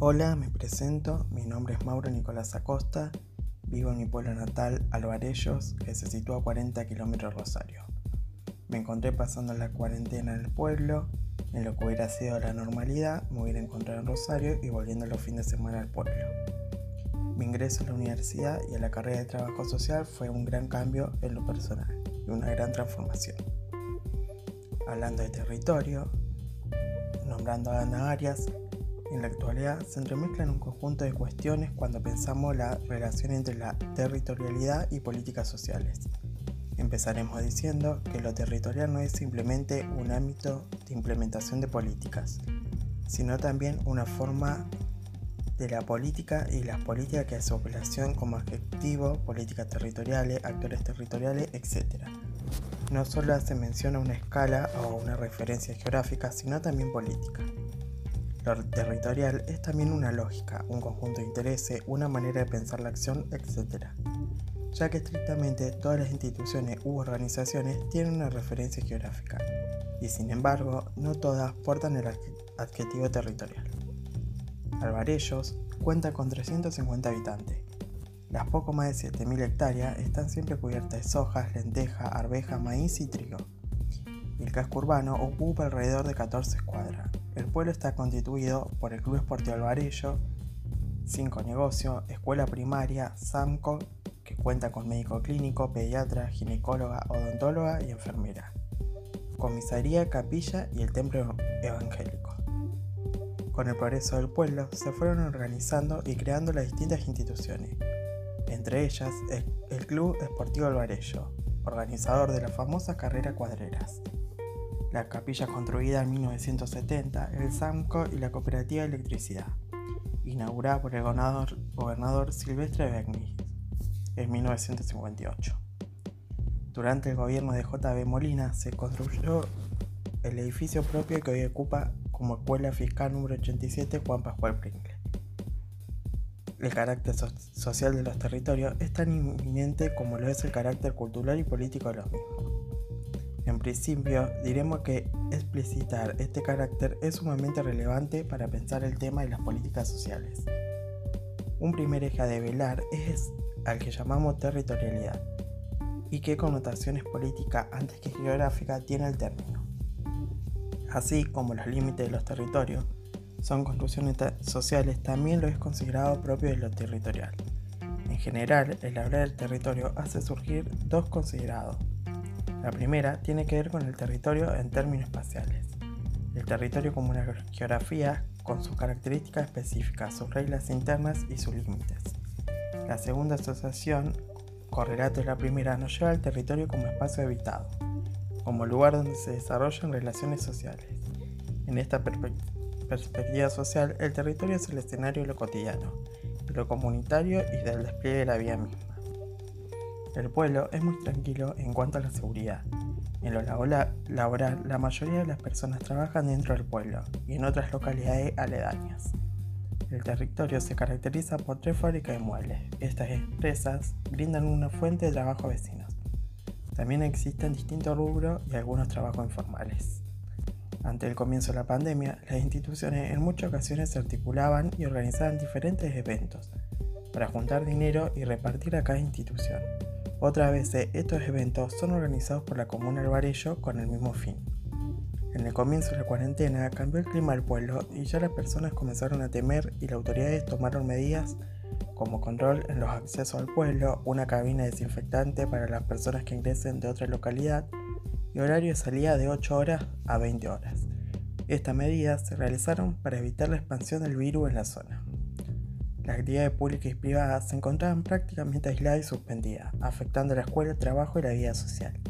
Hola, me presento, mi nombre es Mauro Nicolás Acosta, vivo en mi pueblo natal, Alvarellos, que se sitúa a 40 kilómetros de Rosario. Me encontré pasando la cuarentena en el pueblo, en lo que hubiera sido la normalidad, me hubiera encontrado en Rosario y volviendo los fines de semana al pueblo. Mi ingreso a la universidad y a la carrera de trabajo social fue un gran cambio en lo personal y una gran transformación. Hablando de territorio, nombrando a Ana Arias, en la actualidad se entremezclan un conjunto de cuestiones cuando pensamos la relación entre la territorialidad y políticas sociales. Empezaremos diciendo que lo territorial no es simplemente un ámbito de implementación de políticas, sino también una forma de la política y las políticas que hace población como adjetivo, políticas territoriales, actores territoriales, etc. No solo hace mención a una escala o una referencia geográfica, sino también política. Territorial es también una lógica, un conjunto de intereses, una manera de pensar la acción, etc. Ya que estrictamente todas las instituciones u organizaciones tienen una referencia geográfica, y sin embargo no todas portan el adjetivo territorial. Alvarellos cuenta con 350 habitantes. Las poco más de 7.000 hectáreas están siempre cubiertas de sojas, lentejas, arvejas, maíz y trigo. El casco urbano ocupa alrededor de 14 cuadras. El pueblo está constituido por el Club Esportivo Alvarello, cinco negocios, escuela primaria, SAMCO, que cuenta con médico clínico, pediatra, ginecóloga, odontóloga y enfermera, comisaría, capilla y el templo evangélico. Con el progreso del pueblo se fueron organizando y creando las distintas instituciones, entre ellas el Club Esportivo Alvarello, organizador de la famosa carrera Cuadreras, la capilla construida en 1970, el SAMCO y la Cooperativa de Electricidad, inaugurada por el gobernador, Silvestre Begnis en 1958. Durante el gobierno de J.B. Molina se construyó el edificio propio que hoy ocupa como Escuela Fiscal número 87 Juan Pascual Pringle. El carácter social de los territorios es tan inminente como lo es el carácter cultural y político de los mismos. En principio, diremos que explicitar este carácter es sumamente relevante para pensar el tema de las políticas sociales. Un primer eje a develar es al que llamamos territorialidad y qué connotaciones políticas antes que geográficas tiene el término así como los límites de los territorios son construcciones sociales, también lo es considerado propio de lo territorial. En general, el hablar del territorio hace surgir dos considerados. La primera tiene que ver con el territorio en términos espaciales. El territorio como una geografía con sus características específicas, sus reglas internas y sus límites. La segunda asociación, correlato de la primera, nos lleva al territorio como espacio habitado como lugar donde se desarrollan relaciones sociales. En esta perspectiva social, el territorio es el escenario de lo cotidiano, de lo comunitario y del despliegue de la vida misma. El pueblo es muy tranquilo en cuanto a la seguridad. En lo laboral, la mayoría de las personas trabajan dentro del pueblo y en otras localidades aledañas. El territorio se caracteriza por tres fábricas de muebles. Estas empresas brindan una fuente de trabajo a vecinos. También existen distintos rubros y algunos trabajos informales. Ante el comienzo de la pandemia, las instituciones en muchas ocasiones se articulaban y organizaban diferentes eventos para juntar dinero y repartir a cada institución. Otras veces estos eventos son organizados por la Comuna Alvarello con el mismo fin. En el comienzo de la cuarentena cambió el clima del pueblo y ya las personas comenzaron a temer y las autoridades tomaron medidas como control en los accesos al pueblo, una cabina desinfectante para las personas que ingresen de otra localidad y horario de salida de 8 horas a 20 horas. Estas medidas se realizaron para evitar la expansión del virus en la zona. Las actividades públicas y privadas se encontraban prácticamente aisladas y suspendidas, afectando la escuela, el trabajo y la vida social.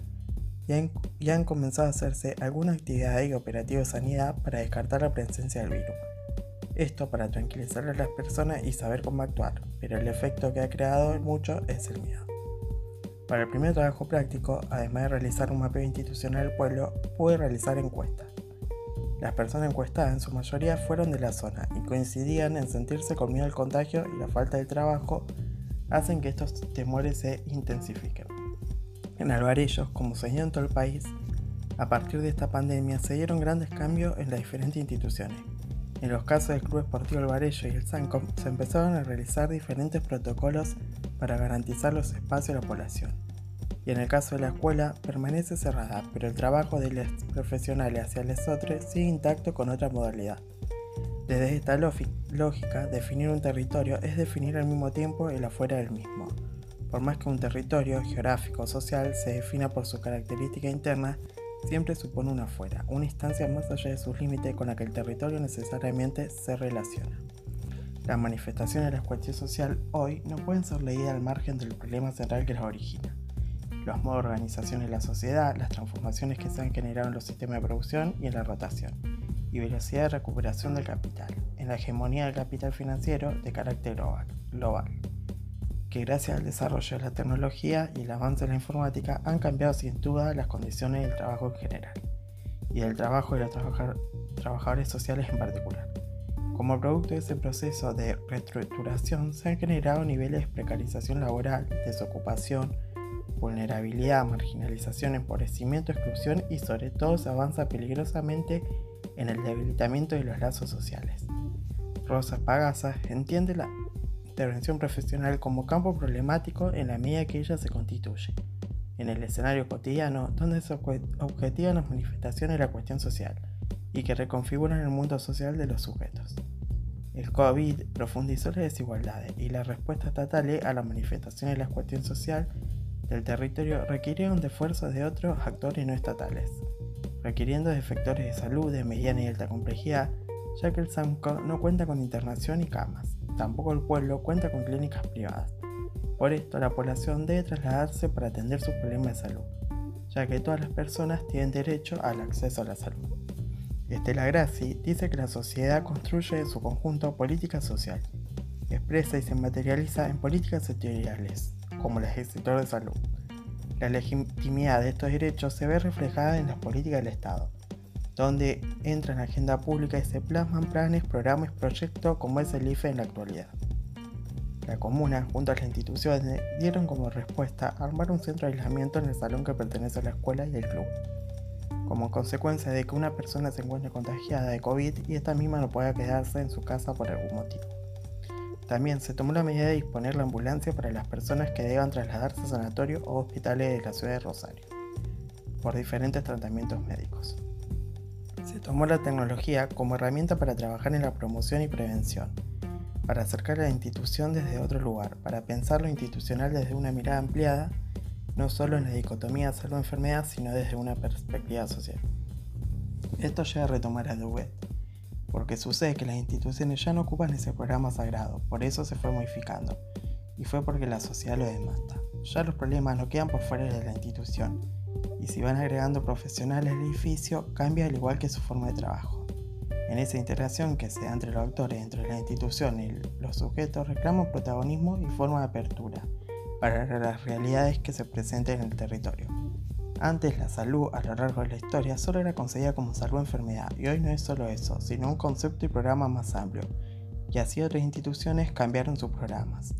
Ya han, comenzado a hacerse algunas actividades y operativos de sanidad para descartar la presencia del virus. Esto para tranquilizar a las personas y saber cómo actuar, pero el efecto que ha creado en muchos es el miedo. Para el primer trabajo práctico, además de realizar un mapeo institucional del pueblo, pude realizar encuestas. Las personas encuestadas en su mayoría fueron de la zona y coincidían en sentirse con miedo contagio y la falta de trabajo hacen que estos temores se intensifiquen. En Alvarellos, como se en todo el país, a partir de esta pandemia se dieron grandes cambios en las diferentes instituciones En los casos del Club Esportivo Alvarello y el SANCOM se empezaron a realizar diferentes protocolos para garantizar los espacios de la población. Y en el caso de la escuela permanece cerrada, pero el trabajo de los profesionales hacia los otros sigue intacto con otra modalidad. Desde esta lógica, definir un territorio es definir al mismo tiempo el afuera del mismo. Por más que un territorio geográfico o social se defina por su característica interna, siempre supone una afuera, una instancia más allá de sus límites con la que el territorio necesariamente se relaciona. Las manifestaciones de la cuestión social hoy no pueden ser leídas al margen del problema central que las origina. Los modos de organización de la sociedad, las transformaciones que se han generado en los sistemas de producción y en la rotación, y velocidad de recuperación del capital, en la hegemonía del capital financiero de carácter global. global que gracias al desarrollo de la tecnología y el avance de la informática han cambiado sin duda las condiciones del trabajo en general y del trabajo de los trabajadores sociales en particular. Como producto de ese proceso de reestructuración se han generado niveles de precarización laboral, desocupación, vulnerabilidad, marginalización, empobrecimiento, exclusión y sobre todo se avanza peligrosamente en el debilitamiento de los lazos sociales. Rosa Pagasa entiende la intervención profesional como campo problemático en la medida que ella se constituye, en el escenario cotidiano donde se objetivan las manifestaciones de la cuestión social y que reconfiguran el mundo social de los sujetos. El COVID profundizó las desigualdades y las respuestas estatales a las manifestaciones de la cuestión social del territorio requirieron de esfuerzos de otros actores no estatales, requiriendo de efectores de salud de mediana y alta complejidad, ya que el SAMCO no cuenta con internación y camas. Tampoco el pueblo cuenta con clínicas privadas. Por esto, la población debe trasladarse para atender sus problemas de salud, ya que todas las personas tienen derecho al acceso a la salud. Estela Grassi dice que la sociedad construye en su conjunto política social, expresa y se materializa en políticas sectoriales, como las del de salud. La legitimidad de estos derechos se ve reflejada en las políticas del Estado, donde entra en la agenda pública y se plasman planes, programas proyectos como es el IFE en la actualidad. La comuna, junto a las instituciones, dieron como respuesta armar un centro de aislamiento en el salón que pertenece a la escuela y el club, como consecuencia de que una persona se encuentre contagiada de COVID y esta misma no pueda quedarse en su casa por algún motivo. También se tomó la medida de disponer la ambulancia para las personas que deban trasladarse a sanatorios o hospitales de la ciudad de Rosario, por diferentes tratamientos médicos. Se tomó la tecnología como herramienta para trabajar en la promoción y prevención, para acercar a la institución desde otro lugar, para pensar lo institucional desde una mirada ampliada, no solo en la dicotomía salud-enfermedad, sino desde una perspectiva social. Esto lleva a retomar a Duet, porque sucede que las instituciones ya no ocupan ese programa sagrado, por eso se fue modificando, y fue porque la sociedad lo demanda. Ya los problemas no quedan por fuera de la institución, y si van agregando profesionales al edificio, cambia al igual que su forma de trabajo. En esa integración que se da entre los actores, entre la institución y los sujetos, reclaman protagonismo y forma de apertura para las realidades que se presenten en el territorio. Antes la salud a lo largo de la historia solo era concebida como salud-enfermedad y hoy no es solo eso, sino un concepto y programa más amplio, y así otras instituciones cambiaron sus programas.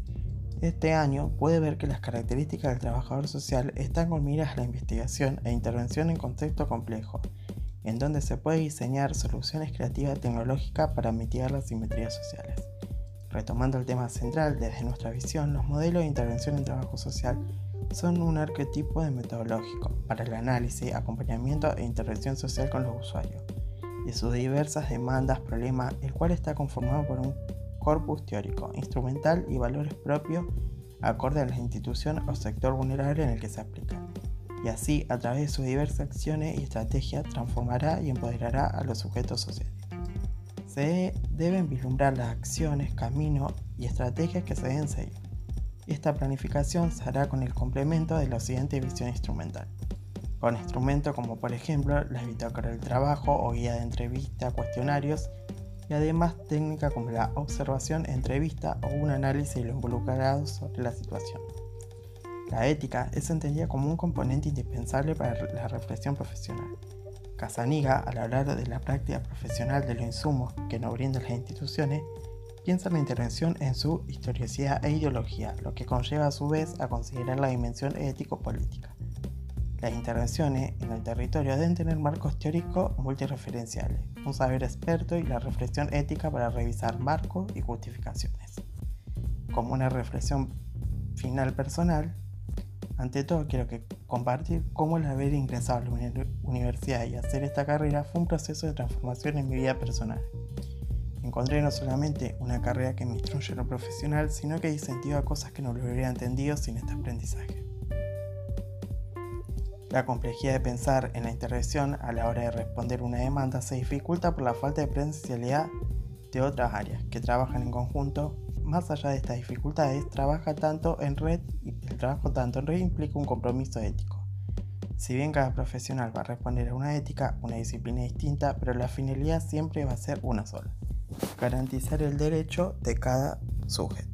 Este año puede ver que las características del trabajador social están con miras a la investigación e intervención en contexto complejo, en donde se puede diseñar soluciones creativas tecnológicas para mitigar las simetrías sociales. Retomando el tema central, desde nuestra visión, los modelos de intervención en trabajo social son un arquetipo de metodológico para el análisis, acompañamiento e intervención social con los usuarios, y sus diversas demandas, problemas, el cual está conformado por un corpus teórico, instrumental y valores propios acorde a la institución o sector vulnerable en el que se aplica. Y así, a través de sus diversas acciones y estrategias, transformará y empoderará a los sujetos sociales. Se deben vislumbrar las acciones, caminos y estrategias que se deben seguir. Esta planificación se hará con el complemento de la siguiente visión instrumental. Con instrumentos como por ejemplo la bitácora del trabajo o guía de entrevista, cuestionarios y además técnica como la observación, entrevista o un análisis de lo involucrado sobre la situación. La ética es entendida como un componente indispensable para la reflexión profesional. Casaniga, al hablar de la práctica profesional de los insumos que nos brindan las instituciones, piensa la intervención en su historicidad e ideología, lo que conlleva a su vez a considerar la dimensión ético-política. Las intervenciones en el territorio deben tener marcos teóricos multireferenciales, un saber experto y la reflexión ética para revisar marcos y justificaciones. Como una reflexión final personal, ante todo quiero que compartir cómo el haber ingresado a la universidad y hacer esta carrera fue un proceso de transformación en mi vida personal. Encontré no solamente una carrera que me instruye lo profesional, sino que incentiva cosas que no lo hubiera entendido sin este aprendizaje. La complejidad de pensar en la intervención a la hora de responder una demanda se dificulta por la falta de presencialidad de otras áreas que trabajan en conjunto. Más allá de estas dificultades, trabaja tanto en red y el trabajo tanto en red implica un compromiso ético. Si bien cada profesional va a responder a una ética, una disciplina distinta, pero la finalidad siempre va a ser una sola, garantizar el derecho de cada sujeto.